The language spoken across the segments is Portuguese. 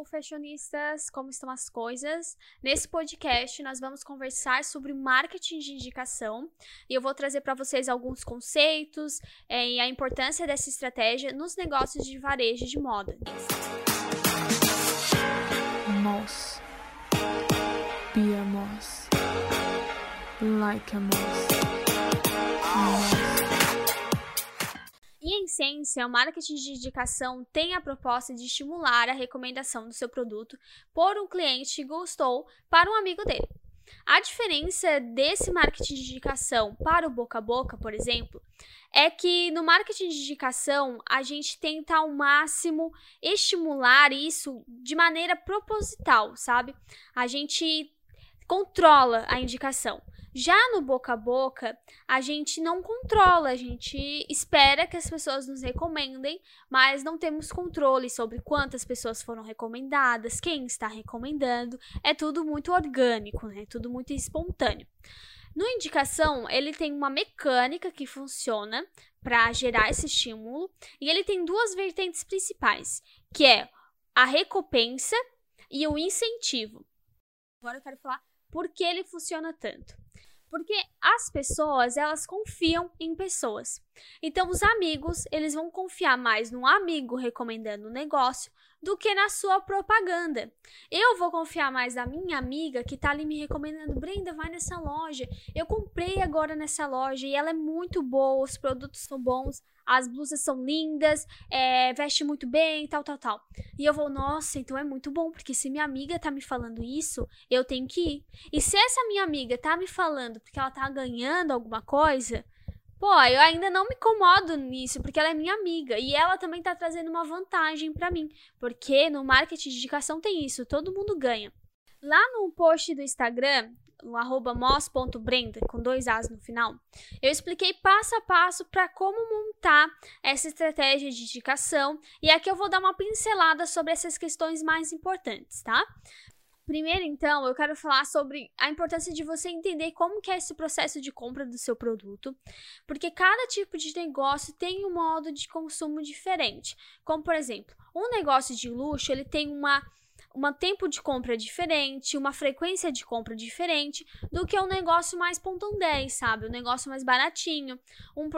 Hello, fashionistas! Como estão as coisas? Nesse podcast, nós vamos conversar sobre marketing de indicação e eu vou trazer para vocês alguns conceitos é, e a importância dessa estratégia nos negócios de varejo de moda. Moss. Be a moss. Like a moss. E em essência, o marketing de indicação tem a proposta de estimular a recomendação do seu produto por um cliente que gostou para um amigo dele. A diferença desse marketing de indicação para o boca a boca, por exemplo, é que no marketing de indicação a gente tenta ao máximo estimular isso de maneira proposital, sabe? A gente controla a indicação. Já no boca a boca, a gente não controla, a gente espera que as pessoas nos recomendem, mas não temos controle sobre quantas pessoas foram recomendadas, quem está recomendando. É tudo muito orgânico, né? Tudo muito espontâneo. No indicação, ele tem uma mecânica que funciona para gerar esse estímulo, e ele tem duas vertentes principais, que é a recompensa e o incentivo. Agora eu quero falar por que ele funciona tanto. Porque as pessoas, elas confiam em pessoas. Então, os amigos, eles vão confiar mais no amigo recomendando o negócio do que na sua propaganda. Eu vou confiar mais na minha amiga que tá ali me recomendando, Brenda, vai nessa loja. Eu comprei agora nessa loja e ela é muito boa, os produtos são bons, as blusas são lindas, é, veste muito bem, tal, tal, tal. E eu vou, nossa, então é muito bom, porque se minha amiga tá me falando isso, eu tenho que ir. E se essa minha amiga tá me falando porque ela tá ganhando alguma coisa, Pô, eu ainda não me incomodo nisso, porque ela é minha amiga. E ela também tá trazendo uma vantagem para mim. Porque no marketing de indicação tem isso, todo mundo ganha. Lá no post do Instagram, arroba mos.brenda, com dois As no final, eu expliquei passo a passo para como montar essa estratégia de indicação. E aqui eu vou dar uma pincelada sobre essas questões mais importantes, tá? Primeiro, então, eu quero falar sobre a importância de você entender como que é esse processo de compra do seu produto, porque cada tipo de negócio tem um modo de consumo diferente. Como, por exemplo, um negócio de luxo, ele tem uma um tempo de compra diferente, uma frequência de compra diferente do que um negócio mais pontão 10, sabe? Um negócio mais baratinho, um,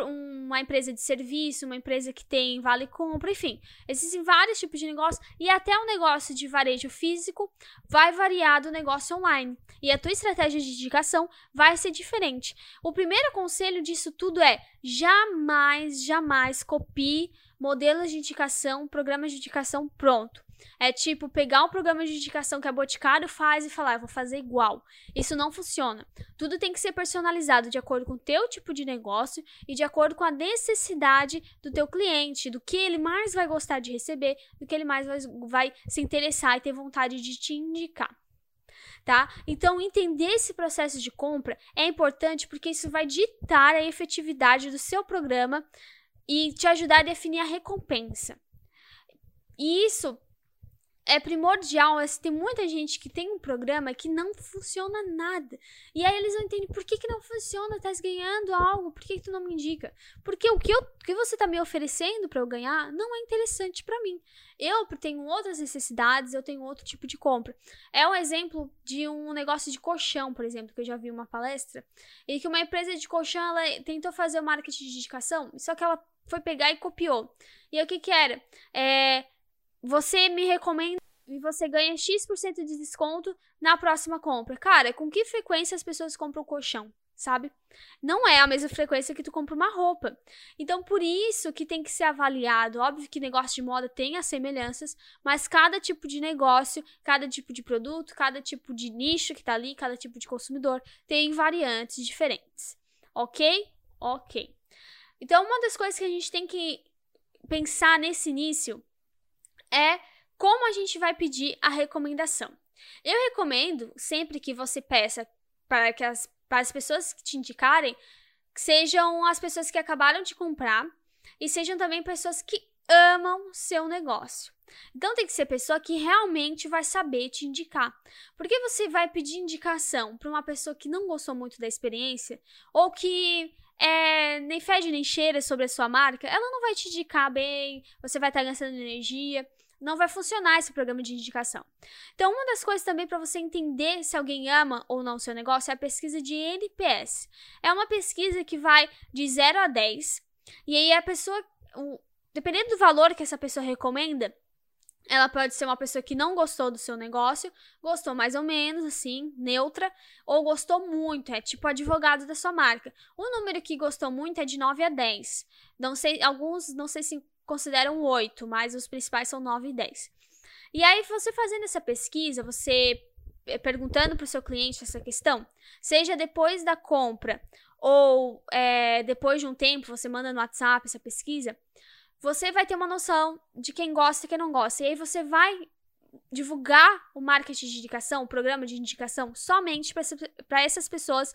uma empresa de serviço, uma empresa que tem vale compra, enfim. Existem vários tipos de negócio e até o um negócio de varejo físico vai variar do negócio online. E a tua estratégia de indicação vai ser diferente. O primeiro conselho disso tudo é jamais, jamais copie modelos de indicação, programas de indicação pronto. É tipo pegar um programa de indicação que a Boticário faz e falar, eu vou fazer igual. Isso não funciona. Tudo tem que ser personalizado de acordo com o teu tipo de negócio e de acordo com a necessidade do teu cliente, do que ele mais vai gostar de receber, do que ele mais vai, vai se interessar e ter vontade de te indicar. Tá? Então, entender esse processo de compra é importante porque isso vai ditar a efetividade do seu programa e te ajudar a definir a recompensa. E isso é primordial. Tem muita gente que tem um programa que não funciona nada. E aí eles não entendem por que, que não funciona, tá ganhando algo, por que, que tu não me indica? Porque o que, eu, o que você tá me oferecendo para eu ganhar não é interessante para mim. Eu tenho outras necessidades, eu tenho outro tipo de compra. É um exemplo de um negócio de colchão, por exemplo, que eu já vi uma palestra, e que uma empresa de colchão ela tentou fazer o marketing de indicação, só que ela foi pegar e copiou. E o que que era? É, você me recomenda e você ganha X% de desconto na próxima compra. Cara, com que frequência as pessoas compram colchão? Sabe? Não é a mesma frequência que tu compra uma roupa. Então, por isso que tem que ser avaliado. Óbvio que negócio de moda tem as semelhanças, mas cada tipo de negócio, cada tipo de produto, cada tipo de nicho que tá ali, cada tipo de consumidor tem variantes diferentes. Ok? Ok. Então, uma das coisas que a gente tem que pensar nesse início é como a gente vai pedir a recomendação. Eu recomendo, sempre que você peça para que as, para as pessoas que te indicarem, sejam as pessoas que acabaram de comprar e sejam também pessoas que amam seu negócio. Então tem que ser pessoa que realmente vai saber te indicar. Porque você vai pedir indicação para uma pessoa que não gostou muito da experiência ou que é, nem fede nem cheira sobre a sua marca, ela não vai te indicar bem, você vai estar gastando energia. não vai funcionar esse programa de indicação. Então, uma das coisas também para você entender se alguém ama ou não o seu negócio é a pesquisa de NPS. É uma pesquisa que vai de 0 a 10, e aí a pessoa, dependendo do valor que essa pessoa recomenda, ela pode ser uma pessoa que não gostou do seu negócio, gostou mais ou menos, assim, neutra, ou gostou muito, é tipo advogado da sua marca. O número que gostou muito é de 9 a 10. Não sei, alguns não sei se consideram 8, mas os principais são 9 e 10. E aí, você fazendo essa pesquisa, você eh, perguntando para o seu cliente essa questão, seja depois da compra ou é, depois de um tempo, você manda no WhatsApp essa pesquisa, você vai ter uma noção de quem gosta e quem não gosta. E aí você vai divulgar o marketing de indicação, o programa de indicação, somente para essas pessoas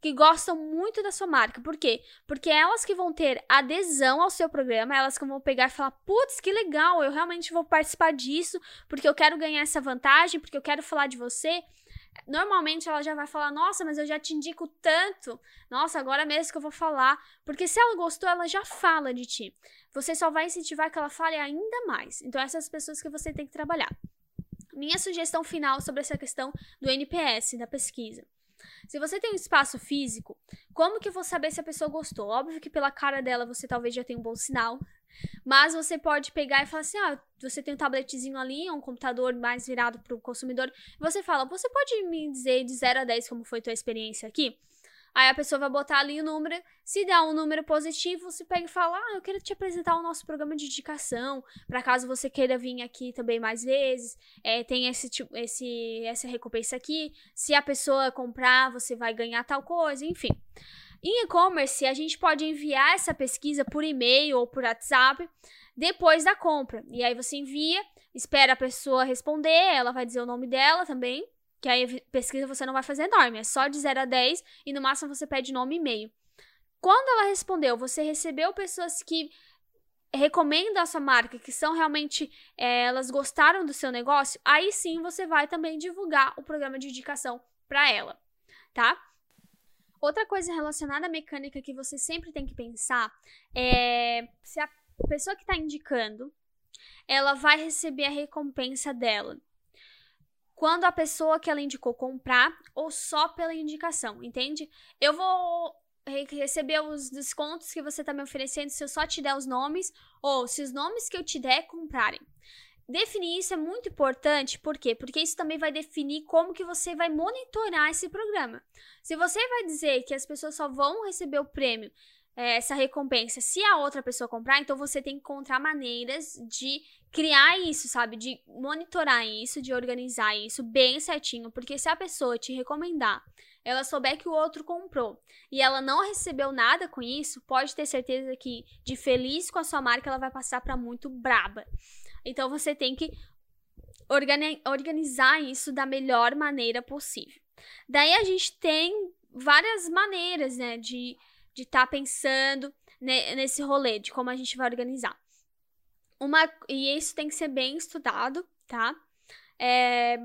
que gostam muito da sua marca. Por quê? Porque elas que vão ter adesão ao seu programa, elas que vão pegar e falar: putz, que legal, eu realmente vou participar disso, porque eu quero ganhar essa vantagem, porque eu quero falar de você normalmente ela já vai falar: Nossa, mas eu já te indico tanto. Nossa, agora mesmo que eu vou falar. Porque se ela gostou, ela já fala de ti. Você só vai incentivar que ela fale ainda mais. Então, essas pessoas que você tem que trabalhar. Minha sugestão final sobre essa questão do NPS, da pesquisa. Se você tem um espaço físico, como que eu vou saber se a pessoa gostou? Óbvio que pela cara dela você talvez já tenha um bom sinal. Mas você pode pegar e falar assim: ah, você tem um tabletzinho ali, um computador mais virado para o consumidor. Você fala: você pode me dizer de 0 a 10 como foi tua experiência aqui? Aí a pessoa vai botar ali o número. Se der um número positivo, você pega e fala: Ah, eu quero te apresentar o nosso programa de indicação. Para caso você queira vir aqui também mais vezes. É, tem esse, tipo, esse, essa recompensa aqui. Se a pessoa comprar, você vai ganhar tal coisa, enfim. Em e-commerce, a gente pode enviar essa pesquisa por e-mail ou por WhatsApp depois da compra. E aí você envia, espera a pessoa responder, ela vai dizer o nome dela também, que aí a pesquisa você não vai fazer enorme, é só de 0 a 10 e no máximo você pede nome e e-mail. Quando ela respondeu, você recebeu pessoas que recomendam a sua marca, que são realmente, é, elas gostaram do seu negócio, aí sim você vai também divulgar o programa de indicação para ela, tá? Outra coisa relacionada à mecânica que você sempre tem que pensar é se a pessoa que está indicando ela vai receber a recompensa dela. Quando a pessoa que ela indicou comprar ou só pela indicação, entende? Eu vou receber os descontos que você está me oferecendo se eu só te der os nomes ou se os nomes que eu te der comprarem. Definir isso é muito importante, por quê? Porque isso também vai definir como que você vai monitorar esse programa. Se você vai dizer que as pessoas só vão receber o prêmio, é, essa recompensa, se a outra pessoa comprar, então você tem que encontrar maneiras de criar isso, sabe? De monitorar isso, de organizar isso bem certinho, porque se a pessoa te recomendar, ela souber que o outro comprou e ela não recebeu nada com isso, pode ter certeza que de feliz com a sua marca ela vai passar para muito braba. Então você tem que organizar isso da melhor maneira possível. Daí a gente tem várias maneiras, né, de de estar tá pensando nesse rolê, de como a gente vai organizar. Uma, e isso tem que ser bem estudado, tá? É,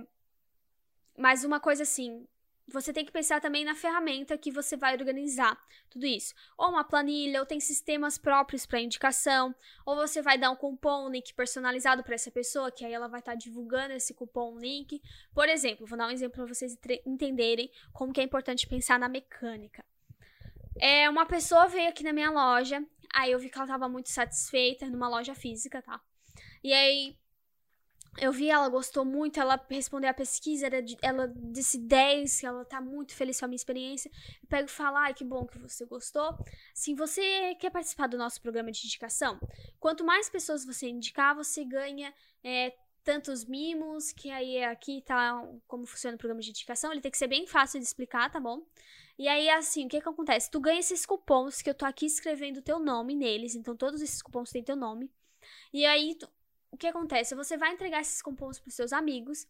mas uma coisa assim, você tem que pensar também na ferramenta que você vai organizar tudo isso. Ou uma planilha, ou tem sistemas próprios para indicação, ou você vai dar um cupom, um link personalizado para essa pessoa, que aí ela vai estar tá divulgando esse cupom, um link. Por exemplo, vou dar um exemplo para vocês entenderem como que é importante pensar na mecânica. É, uma pessoa veio aqui na minha loja, aí eu vi que ela estava muito satisfeita numa loja física, tá? E aí eu vi, ela gostou muito, ela respondeu a pesquisa, ela disse 10, que ela tá muito feliz com a minha experiência. Eu pego e falo, ai, que bom que você gostou. Se você quer participar do nosso programa de indicação, quanto mais pessoas você indicar, você ganha é, tantos mimos, que aí aqui tá como funciona o programa de indicação. Ele tem que ser bem fácil de explicar, tá bom? E aí, assim, o que que acontece? Tu ganha esses cupons que eu tô aqui escrevendo o teu nome neles, então todos esses cupons têm teu nome. E aí, tu, o que acontece? Você vai entregar esses cupons para seus amigos.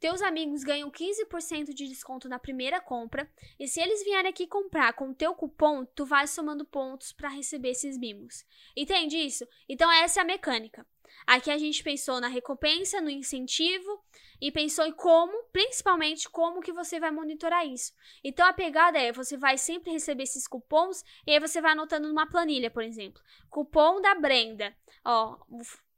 Teus amigos ganham 15% de desconto na primeira compra. E se eles vierem aqui comprar com o teu cupom, tu vai somando pontos para receber esses mimos. Entende isso? Então essa é a mecânica. Aqui a gente pensou na recompensa, no incentivo e pensou em como, principalmente como que você vai monitorar isso. Então a pegada é, você vai sempre receber esses cupons e aí você vai anotando numa planilha, por exemplo. Cupom da Brenda. Ó,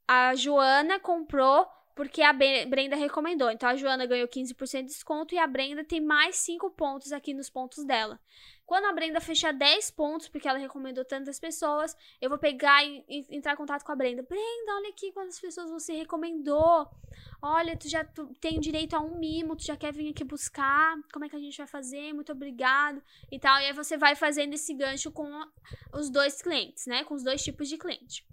a Joana comprou porque a Brenda recomendou. Então a Joana ganhou 15% de desconto e a Brenda tem mais 5 pontos aqui nos pontos dela. Quando a Brenda fechar 10 pontos, porque ela recomendou tantas pessoas, eu vou pegar e, e entrar em contato com a Brenda. Brenda, olha aqui quantas pessoas você recomendou. Olha, tu já tu tem direito a um mimo, tu já quer vir aqui buscar. Como é que a gente vai fazer? Muito obrigado. E tal. E aí você vai fazendo esse gancho com os dois clientes, né? Com os dois tipos de cliente.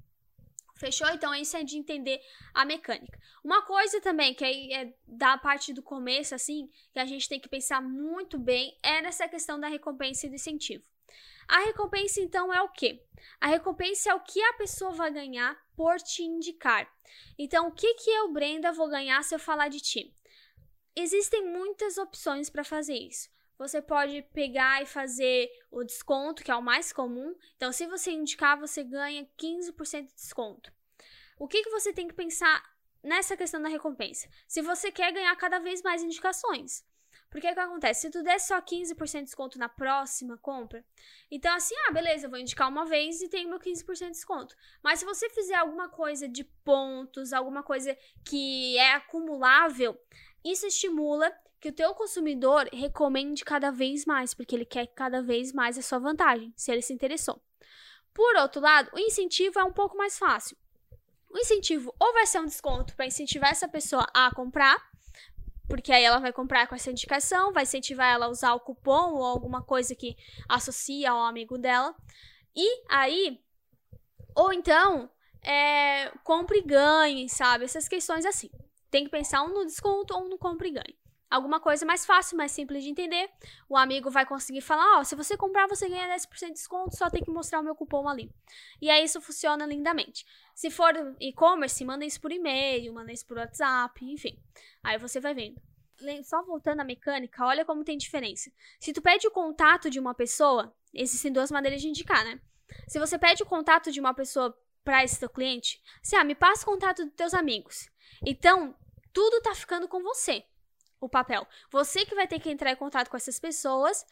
Fechou? Então, isso é de entender a mecânica. Uma coisa também que aí é da parte do começo, assim, que a gente tem que pensar muito bem, é nessa questão da recompensa e do incentivo. A recompensa, então, é o quê? A recompensa é o que a pessoa vai ganhar por te indicar. Então, o que, que eu, Brenda, vou ganhar se eu falar de ti? Existem muitas opções para fazer isso você pode pegar e fazer o desconto, que é o mais comum. Então, se você indicar, você ganha 15% de desconto. O que, que você tem que pensar nessa questão da recompensa? Se você quer ganhar cada vez mais indicações. Porque o que acontece? Se tu der só 15% de desconto na próxima compra, então assim, ah, beleza, eu vou indicar uma vez e tenho meu 15% de desconto. Mas se você fizer alguma coisa de pontos, alguma coisa que é acumulável, isso estimula que o teu consumidor recomende cada vez mais, porque ele quer cada vez mais a sua vantagem, se ele se interessou. Por outro lado, o incentivo é um pouco mais fácil. O incentivo ou vai ser um desconto para incentivar essa pessoa a comprar, porque aí ela vai comprar com essa indicação, vai incentivar ela a usar o cupom ou alguma coisa que associa ao amigo dela. E aí, ou então, é, compre e ganhe, sabe? Essas questões assim. Tem que pensar um no desconto ou no compre e ganhe alguma coisa mais fácil, mais simples de entender. O amigo vai conseguir falar: Ó, oh, se você comprar, você ganha 10% de desconto, só tem que mostrar o meu cupom ali. E aí isso funciona lindamente. Se for e-commerce, manda isso por e-mail, manda isso por WhatsApp, enfim. Aí você vai vendo. Só voltando à mecânica, olha como tem diferença. Se tu pede o contato de uma pessoa, existem duas maneiras de indicar, né? Se você pede o contato de uma pessoa para esse teu cliente, se ah, me passa o contato dos teus amigos. Então, tudo tá ficando com você o papel. Você que vai ter que entrar em contato com essas pessoas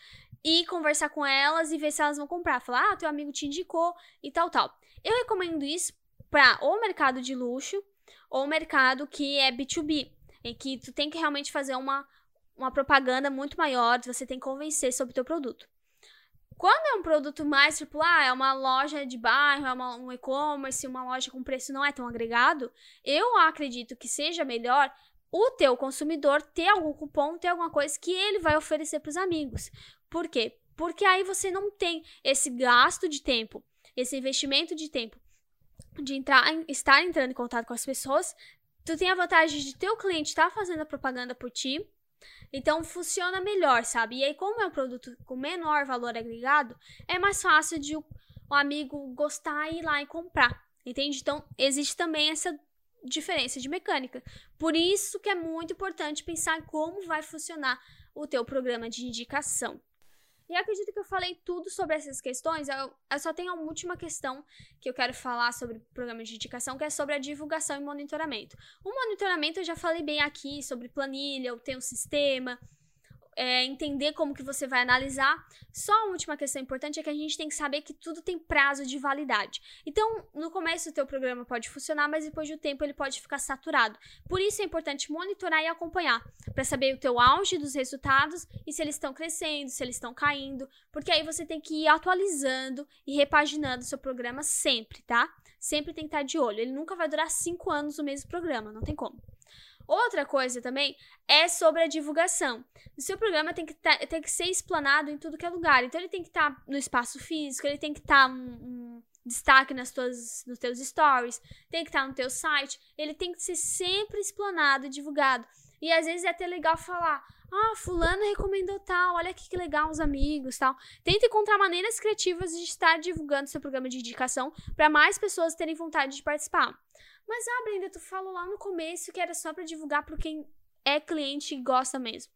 e conversar com elas e ver se elas vão comprar. Falar, ah, teu amigo te indicou e tal, tal. Eu recomendo isso para o mercado de luxo ou mercado que é B2B, em que tu tem que realmente fazer uma, uma propaganda muito maior, você tem que convencer sobre o teu produto. Quando é um produto mais, tipo, ah, é uma loja de bairro, é uma, um e-commerce, uma loja com preço não é tão agregado, eu acredito que seja melhor o teu consumidor ter algum cupom, ter alguma coisa que ele vai oferecer para os amigos. Por quê? Porque aí você não tem esse gasto de tempo, esse investimento de tempo de entrar, estar entrando em contato com as pessoas. Tu tem a vantagem de teu cliente estar tá fazendo a propaganda por ti. Então funciona melhor, sabe? E aí, como é um produto com menor valor agregado, é mais fácil de o, o amigo gostar e ir lá e comprar. Entende? Então, existe também essa diferença de mecânica. Por isso que é muito importante pensar como vai funcionar o teu programa de indicação. E acredito que eu falei tudo sobre essas questões. Eu, eu, só tenho uma última questão que eu quero falar sobre o programa de indicação, que é sobre a divulgação e monitoramento. O monitoramento eu já falei bem aqui sobre planilha, eu tenho um sistema, é, entender como que você vai analisar. Só a última questão importante é que a gente tem que saber que tudo tem prazo de validade. Então, no começo o teu programa pode funcionar, mas depois do tempo ele pode ficar saturado. Por isso é importante monitorar e acompanhar, para saber o teu auge dos resultados e se eles estão crescendo, se eles estão caindo, porque aí você tem que ir atualizando e repaginando o seu programa sempre, tá? Sempre tem que estar de olho. Ele nunca vai durar cinco anos o mesmo programa, não tem como. Outra coisa também é sobre a divulgação. O seu programa tem que, tá, tem que ser explanado em tudo que é lugar. Então, ele tem que estar tá no espaço físico, ele tem que estar tá um, um, destaque nas tuas, nos teus stories, tem que estar tá no teu site. Ele tem que ser sempre explanado e divulgado. E às vezes é até legal falar: ah, fulano recomendou tal, olha que legal os amigos, tal. Tenta encontrar maneiras criativas de estar divulgando seu programa de indicação para mais pessoas terem vontade de participar. Mas, ah, Brenda, tu falou lá no começo que era só para divulgar para quem é cliente e gosta mesmo.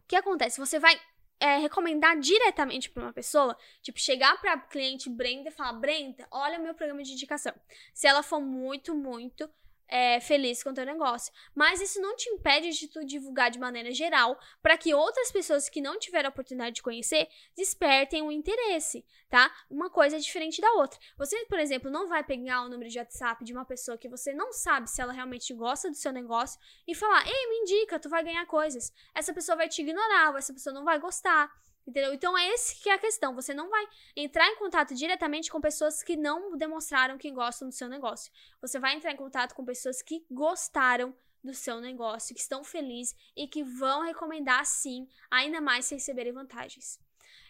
O que acontece? Você vai é, recomendar diretamente para uma pessoa, tipo, chegar para cliente Brenda e falar: Brenda, olha o meu programa de indicação. Se ela for muito, muito é, feliz com o teu negócio. Mas isso não te impede de tu divulgar de maneira geral para que outras pessoas que não tiveram a oportunidade de conhecer despertem o interesse, tá? Uma coisa é diferente da outra. Você, por exemplo, não vai pegar o número de WhatsApp de uma pessoa que você não sabe se ela realmente gosta do seu negócio e falar: "Ei, me indica, tu vai ganhar coisas". Essa pessoa vai te ignorar, ou essa pessoa não vai gostar. Entendeu? Então é esse que é a questão. Você não vai entrar em contato diretamente com pessoas que não demonstraram que gostam do seu negócio. Você vai entrar em contato com pessoas que gostaram do seu negócio, que estão felizes e que vão recomendar sim, ainda mais se receberem vantagens.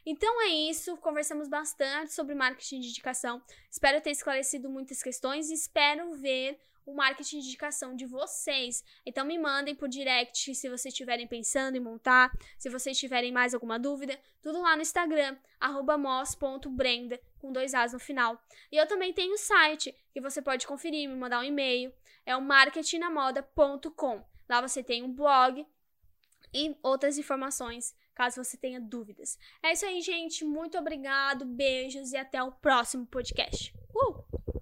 Então é isso, conversamos bastante sobre marketing de indicação. Espero ter esclarecido muitas questões e espero ver o marketing de indicação de vocês. Então me mandem por direct se vocês estiverem pensando em montar, se vocês tiverem mais alguma dúvida, tudo lá no Instagram, mos.brenda, com dois As no final. E eu também tenho o site, que você pode conferir, me mandar um e-mail, é o marketingnamoda.com. Lá você tem um blog e outras informações, caso você tenha dúvidas. É isso aí, gente. Muito obrigado, beijos e até o próximo podcast. Uh!